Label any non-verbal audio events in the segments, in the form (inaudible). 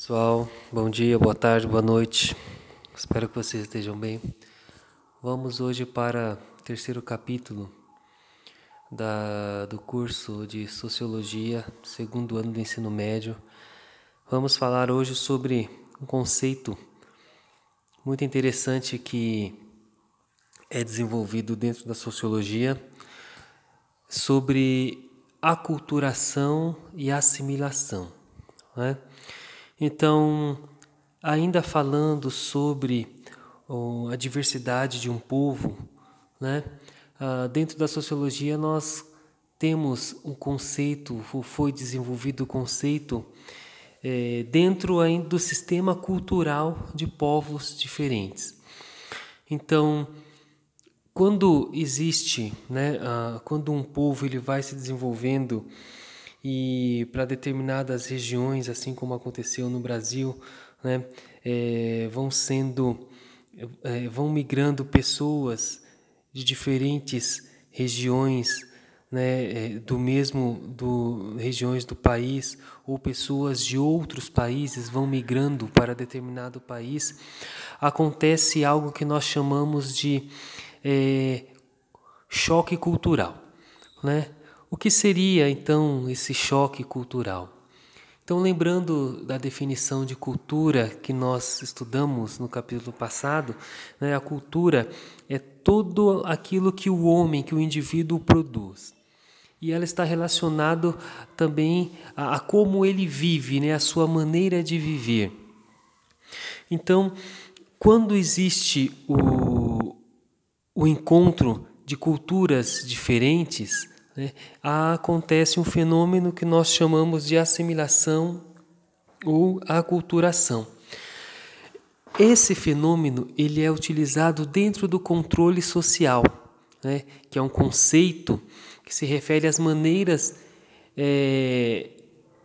Pessoal, bom dia, boa tarde, boa noite. Espero que vocês estejam bem. Vamos hoje para o terceiro capítulo da, do curso de Sociologia, segundo ano do ensino médio. Vamos falar hoje sobre um conceito muito interessante que é desenvolvido dentro da sociologia sobre aculturação e assimilação. Né? Então, ainda falando sobre a diversidade de um povo, né? Ah, dentro da sociologia nós temos um conceito, foi desenvolvido o conceito é, dentro ainda do sistema cultural de povos diferentes. Então, quando existe, né, ah, quando um povo ele vai se desenvolvendo e para determinadas regiões, assim como aconteceu no Brasil, né, é, vão sendo, é, vão migrando pessoas de diferentes regiões, né, é, do mesmo do regiões do país ou pessoas de outros países vão migrando para determinado país, acontece algo que nós chamamos de é, choque cultural, né? O que seria então esse choque cultural? Então, lembrando da definição de cultura que nós estudamos no capítulo passado, né, a cultura é tudo aquilo que o homem, que o indivíduo produz. E ela está relacionada também a, a como ele vive, né, a sua maneira de viver. Então, quando existe o, o encontro de culturas diferentes, né, acontece um fenômeno que nós chamamos de assimilação ou aculturação. Esse fenômeno ele é utilizado dentro do controle social, né, que é um conceito que se refere às maneiras é,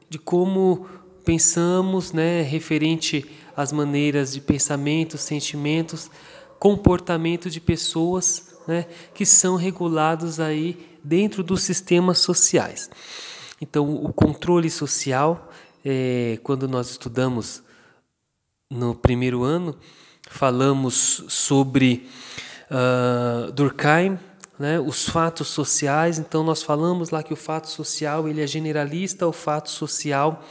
de como pensamos, né, referente às maneiras de pensamento, sentimentos, comportamento de pessoas né, que são regulados aí dentro dos sistemas sociais. Então, o controle social, é, quando nós estudamos no primeiro ano, falamos sobre uh, Durkheim, né, os fatos sociais. Então nós falamos lá que o fato social ele é generalista, o fato social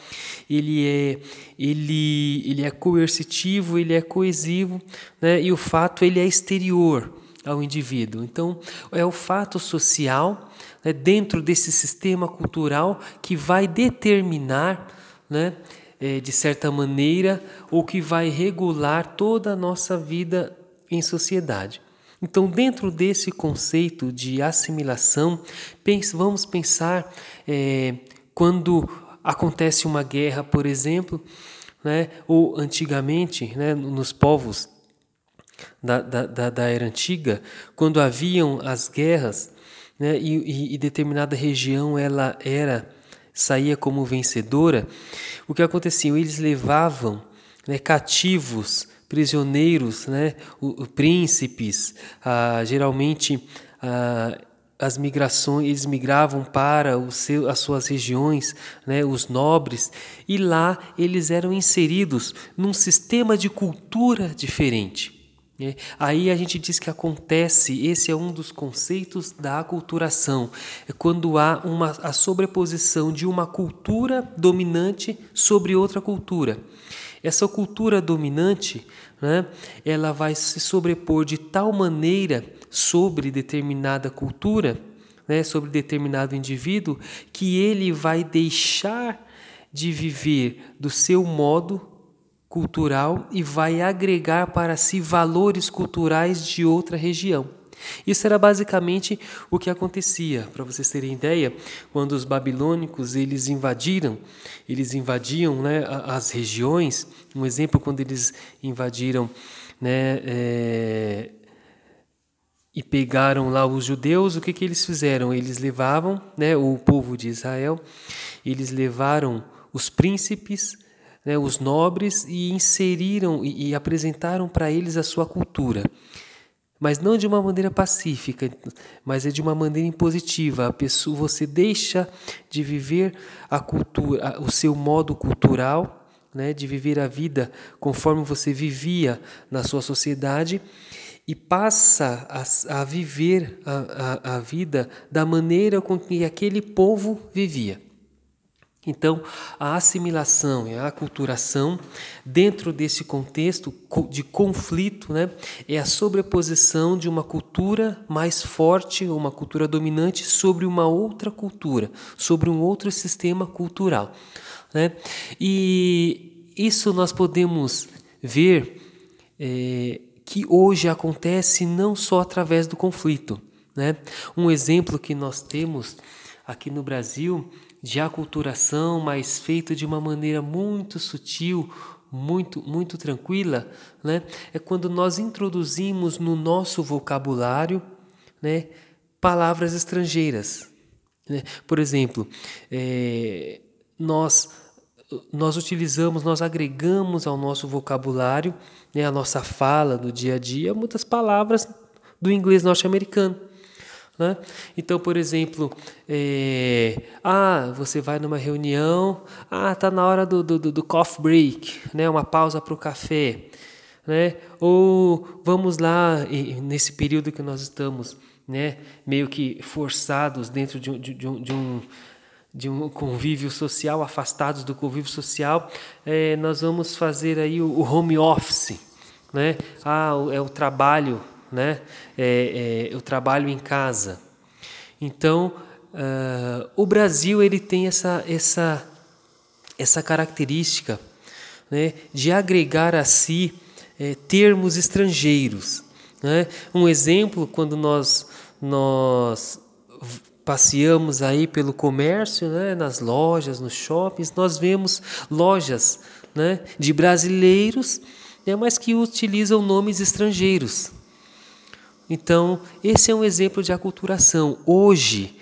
ele é ele ele é coercitivo, ele é coesivo, né, e o fato ele é exterior ao indivíduo. Então, é o fato social né, dentro desse sistema cultural que vai determinar, né, é, de certa maneira, ou que vai regular toda a nossa vida em sociedade. Então, dentro desse conceito de assimilação, vamos pensar é, quando acontece uma guerra, por exemplo, né, ou antigamente, né, nos povos da, da, da era antiga, quando haviam as guerras, né, e, e, determinada região ela era saía como vencedora, o que acontecia? Eles levavam né, cativos, prisioneiros, né, o, o príncipes, ah, geralmente ah, as migrações, eles migravam para o seu, as suas regiões, né, os nobres, e lá eles eram inseridos num sistema de cultura diferente. É, aí a gente diz que acontece, esse é um dos conceitos da aculturação, é quando há uma, a sobreposição de uma cultura dominante sobre outra cultura. Essa cultura dominante, né, ela vai se sobrepor de tal maneira sobre determinada cultura, né, sobre determinado indivíduo, que ele vai deixar de viver do seu modo cultural e vai agregar para si valores culturais de outra região. Isso era basicamente o que acontecia, para vocês terem ideia, quando os babilônicos eles invadiram, eles invadiam né, as regiões. Um exemplo quando eles invadiram né, é, e pegaram lá os judeus, o que, que eles fizeram? Eles levavam, né, o povo de Israel, eles levaram os príncipes né, os nobres e inseriram e, e apresentaram para eles a sua cultura. Mas não de uma maneira pacífica, mas é de uma maneira impositiva. A pessoa, você deixa de viver a cultura, o seu modo cultural, né, de viver a vida conforme você vivia na sua sociedade e passa a, a viver a, a, a vida da maneira com que aquele povo vivia. Então, a assimilação e a aculturação, dentro desse contexto de conflito, né, é a sobreposição de uma cultura mais forte, uma cultura dominante, sobre uma outra cultura, sobre um outro sistema cultural. Né? E isso nós podemos ver é, que hoje acontece não só através do conflito. Né? Um exemplo que nós temos aqui no Brasil de aculturação, mas feito de uma maneira muito sutil, muito, muito tranquila, né? é quando nós introduzimos no nosso vocabulário né, palavras estrangeiras. Né? Por exemplo, é, nós, nós utilizamos, nós agregamos ao nosso vocabulário, né, a nossa fala do dia a dia, muitas palavras do inglês norte-americano. Né? Então, por exemplo, é, ah, você vai numa reunião, ah, está na hora do, do, do coffee break, né? uma pausa para o café. Né? Ou vamos lá, nesse período que nós estamos né, meio que forçados dentro de, de, de, um, de um de um convívio social, afastados do convívio social, é, nós vamos fazer aí o, o home office, né? Ah, é o trabalho né? É, é, eu trabalho em casa. Então, uh, o Brasil ele tem essa, essa, essa característica né, de agregar a si é, termos estrangeiros. Né? Um exemplo, quando nós, nós passeamos aí pelo comércio, né, nas lojas, nos shoppings, nós vemos lojas né, de brasileiros, né, mas que utilizam nomes estrangeiros. Então, esse é um exemplo de aculturação. Hoje,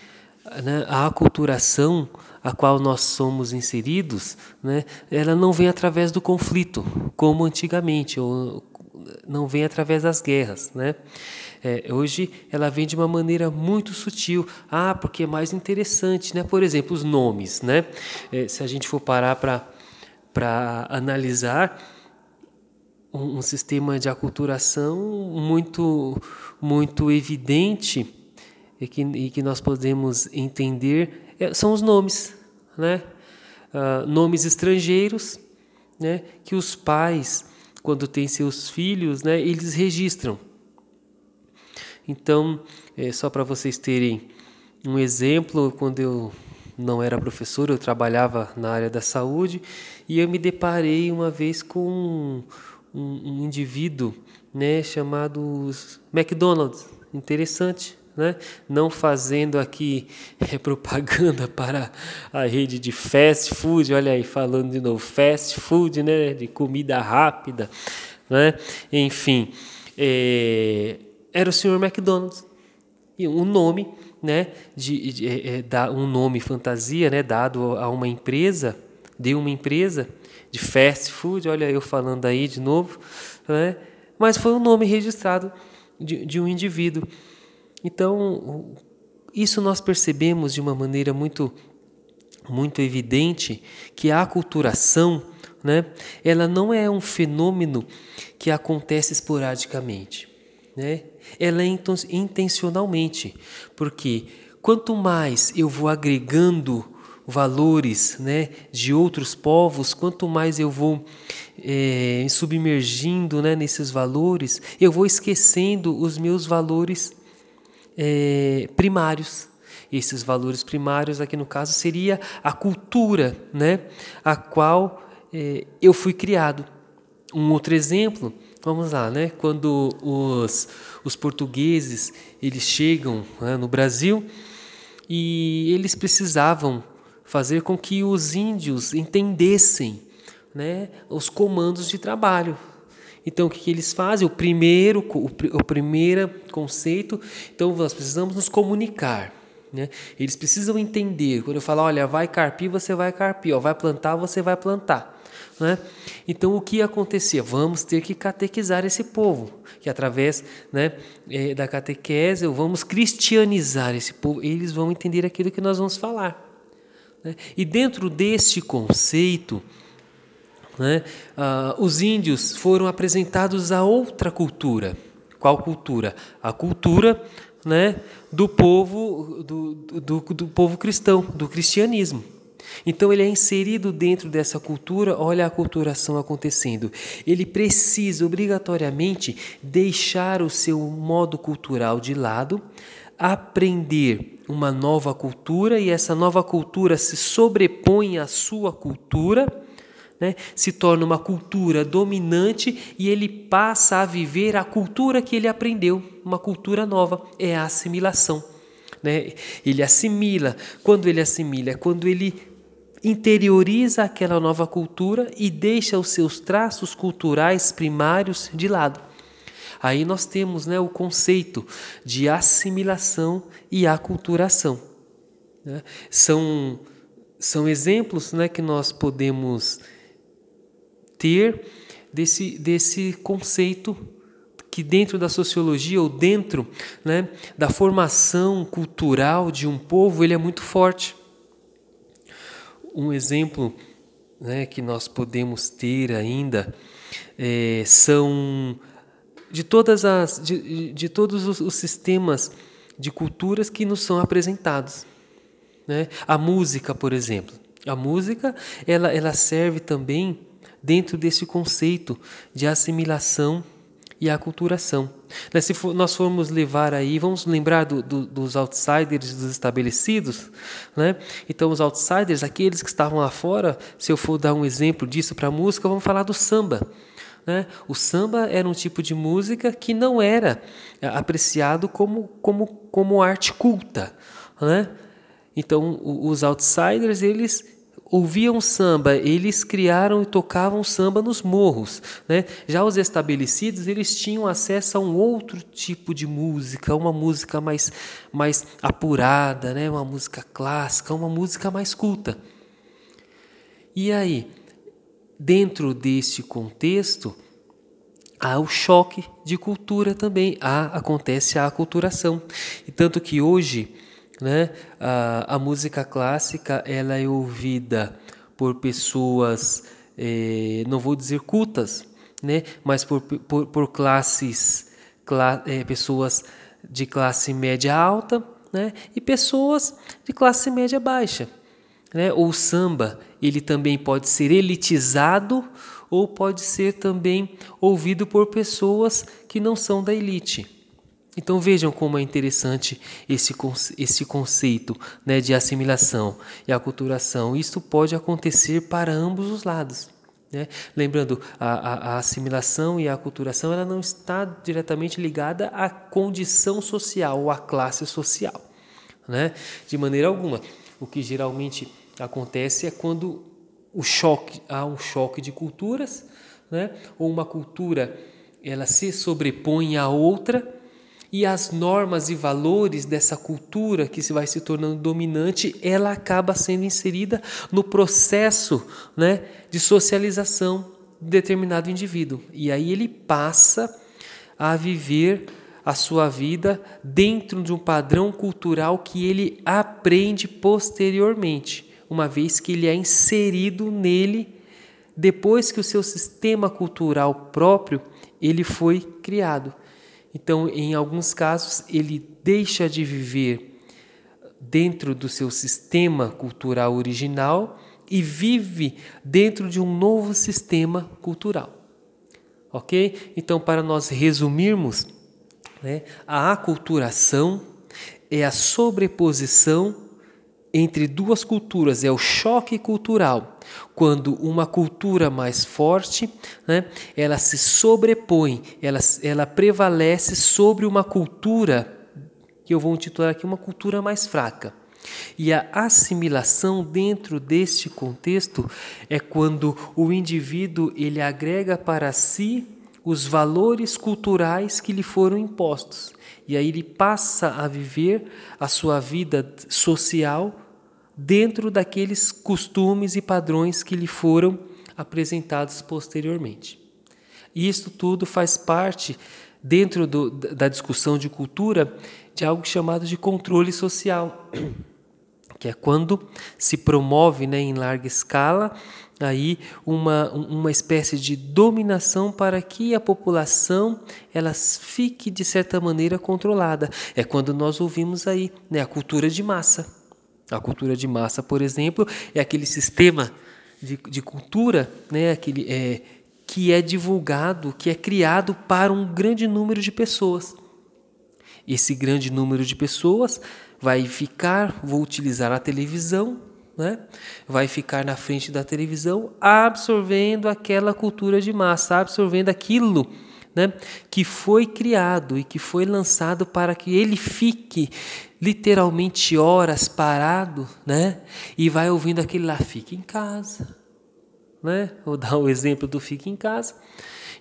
né, a aculturação a qual nós somos inseridos, né, ela não vem através do conflito, como antigamente, ou não vem através das guerras. Né? É, hoje ela vem de uma maneira muito sutil. Ah, porque é mais interessante. Né? Por exemplo, os nomes. Né? É, se a gente for parar para analisar, um, um sistema de aculturação muito, muito evidente e que, e que nós podemos entender é, são os nomes, né? Uh, nomes estrangeiros, né? Que os pais, quando têm seus filhos, né? Eles registram. Então, é, só para vocês terem um exemplo, quando eu não era professor, eu trabalhava na área da saúde e eu me deparei uma vez com um, um indivíduo né, chamado McDonald's. Interessante, né? não fazendo aqui (laughs) é, propaganda para a rede de fast food, olha aí, falando de novo, fast food, né, de comida rápida, né? enfim, é, era o senhor McDonald's, e um nome, né, de, de é, é, um nome fantasia, né, dado a uma empresa, de uma empresa, de fast food, olha eu falando aí de novo, né? mas foi um nome registrado de, de um indivíduo. Então, isso nós percebemos de uma maneira muito, muito evidente que a aculturação, né, ela não é um fenômeno que acontece esporadicamente, né? Ela é intencionalmente, porque quanto mais eu vou agregando valores né, de outros povos, quanto mais eu vou é, submergindo né, nesses valores, eu vou esquecendo os meus valores é, primários. Esses valores primários, aqui no caso, seria a cultura, né, a qual é, eu fui criado. Um outro exemplo, vamos lá, né, quando os, os portugueses eles chegam né, no Brasil e eles precisavam fazer com que os índios entendessem né, os comandos de trabalho. Então, o que, eles fazem? O primeiro, o, o primeiro conceito, então nós precisamos nos comunicar. Né? Eles precisam entender. Quando eu falo, olha, vai carpir, você vai carpir, ó, vai plantar, você vai plantar. Né? Então, o que acontecia? Vamos ter que catequizar esse povo, que através né, é, da catequese, vamos cristianizar esse povo, eles vão entender aquilo que nós vamos falar. Né? E dentro deste conceito, né, ah, os índios foram apresentados a outra cultura. Qual cultura? A cultura né, do povo do, do, do povo cristão, do cristianismo. Então ele é inserido dentro dessa cultura, olha a culturação acontecendo. Ele precisa obrigatoriamente deixar o seu modo cultural de lado, aprender uma nova cultura e essa nova cultura se sobrepõe à sua cultura, né? se torna uma cultura dominante e ele passa a viver a cultura que ele aprendeu, uma cultura nova, é a assimilação. Né? Ele assimila. Quando ele assimila, é quando ele interioriza aquela nova cultura e deixa os seus traços culturais primários de lado. Aí nós temos né, o conceito de assimilação e aculturação. Né? São, são exemplos né, que nós podemos ter desse, desse conceito que dentro da sociologia ou dentro né, da formação cultural de um povo ele é muito forte. Um exemplo né, que nós podemos ter ainda é, são de todas as de, de todos os, os, sistemas de culturas que nos são apresentados né? a música por exemplo a música ela, ela serve também dentro desse conceito de assimilação e aculturação. Né? Se for, nós formos levar aí, vamos lembrar do, do, dos outsiders dos estabelecidos, né? Então os outsiders, aqueles que estavam lá fora, se eu for dar um exemplo disso para a música, vamos falar do samba. Né? O samba era um tipo de música que não era é, apreciado como, como, como arte culta. Né? Então, os outsiders, eles ouviam samba, eles criaram e tocavam samba nos morros. Né? Já os estabelecidos, eles tinham acesso a um outro tipo de música, uma música mais, mais apurada, né? uma música clássica, uma música mais culta. E aí, dentro deste contexto, há o choque de cultura também, há, acontece a aculturação. E tanto que hoje né, a, a música clássica ela é ouvida por pessoas, eh, não vou dizer cultas, né, mas por, por, por classes, cla, eh, pessoas de classe média alta né, e pessoas de classe média baixa. Né? O samba ele também pode ser elitizado ou pode ser também ouvido por pessoas que não são da elite. Então vejam como é interessante esse, esse conceito né, de assimilação e aculturação. Isso pode acontecer para ambos os lados. Né? Lembrando, a, a, a, assimilação e a aculturação ela não está diretamente ligada à condição social ou à classe social. Né? De maneira alguma. O que geralmente acontece é quando o choque, há um choque de culturas, né? ou uma cultura ela se sobrepõe à outra e as normas e valores dessa cultura que se vai se tornando dominante, ela acaba sendo inserida no processo né, de socialização de determinado indivíduo. E aí ele passa a viver a sua vida dentro de um padrão cultural que ele aprende posteriormente uma vez que ele é inserido nele depois que o seu sistema cultural próprio ele foi criado. Então, em alguns casos, ele deixa de viver dentro do seu sistema cultural original e vive dentro de um novo sistema cultural. Ok? Então, para nós resumirmos, né, a aculturação é a sobreposição entre duas culturas, é o choque cultural. Quando uma cultura mais forte, né, ela se sobrepõe, ela, ela prevalece sobre uma cultura, que eu vou intitular aqui uma cultura mais fraca. E a assimilação dentro deste contexto é quando o indivíduo ele agrega para si os valores culturais que lhe foram impostos. E aí ele passa a viver a sua vida social dentro daqueles costumes e padrões que lhe foram apresentados posteriormente. Isto tudo faz parte, dentro do, da discussão de cultura, de algo chamado de controle social, (clears throat) que é quando se promove né, em larga escala aí uma, uma espécie de dominação para que a população ela fique de certa maneira controlada. É quando nós ouvimos aí né, a cultura de massa. A cultura de massa, por exemplo, é aquele sistema de, de cultura né, aquele, é, que é divulgado, que é criado para um grande número de pessoas. Esse grande número de pessoas vai ficar, vou utilizar a televisão, né? vai ficar na frente da televisão absorvendo aquela cultura de massa, absorvendo aquilo né? que foi criado e que foi lançado para que ele fique literalmente horas parado né? e vai ouvindo aquele lá, fique em casa. Né? Vou dar o um (laughs) exemplo do fique em casa.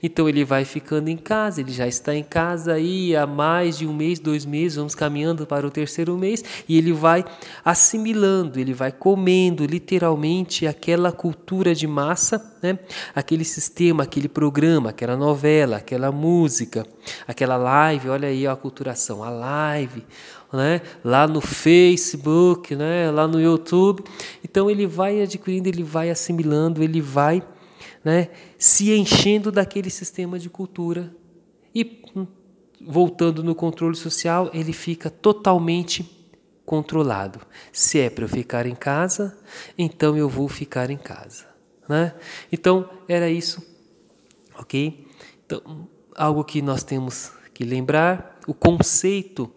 Então ele vai ficando em casa, ele já está em casa aí há mais de um mês, dois meses, vamos caminhando para o terceiro mês, e ele vai assimilando, ele vai comendo literalmente aquela cultura de massa, né? aquele sistema, aquele programa, aquela novela, aquela música, aquela live, olha aí a culturação, a live, né? lá no Facebook, né? lá no YouTube. Então ele vai adquirindo, ele vai assimilando, ele vai né, se enchendo daquele sistema de cultura e hum, voltando no controle social, ele fica totalmente controlado. Se é para eu ficar em casa, então eu vou ficar em casa, né? Então era isso, ok? Então algo que nós temos que lembrar, o conceito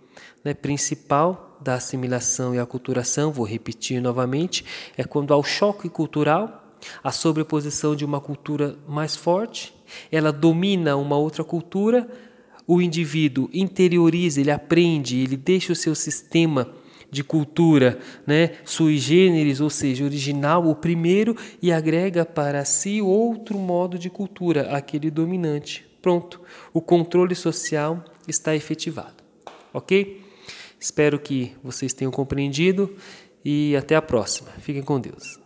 né, principal da assimilação e aculturação, vou repetir novamente, é quando há o choque cultural a sobreposição de uma cultura mais forte, ela domina uma outra cultura, o indivíduo interioriza, ele aprende, ele deixa o seu sistema de cultura, né, sui generis, ou seja, original, o primeiro, e agrega para si outro modo de cultura, aquele dominante. Pronto, o controle social está efetivado. Ok? Espero que vocês tenham compreendido e até a próxima. Fiquem com Deus.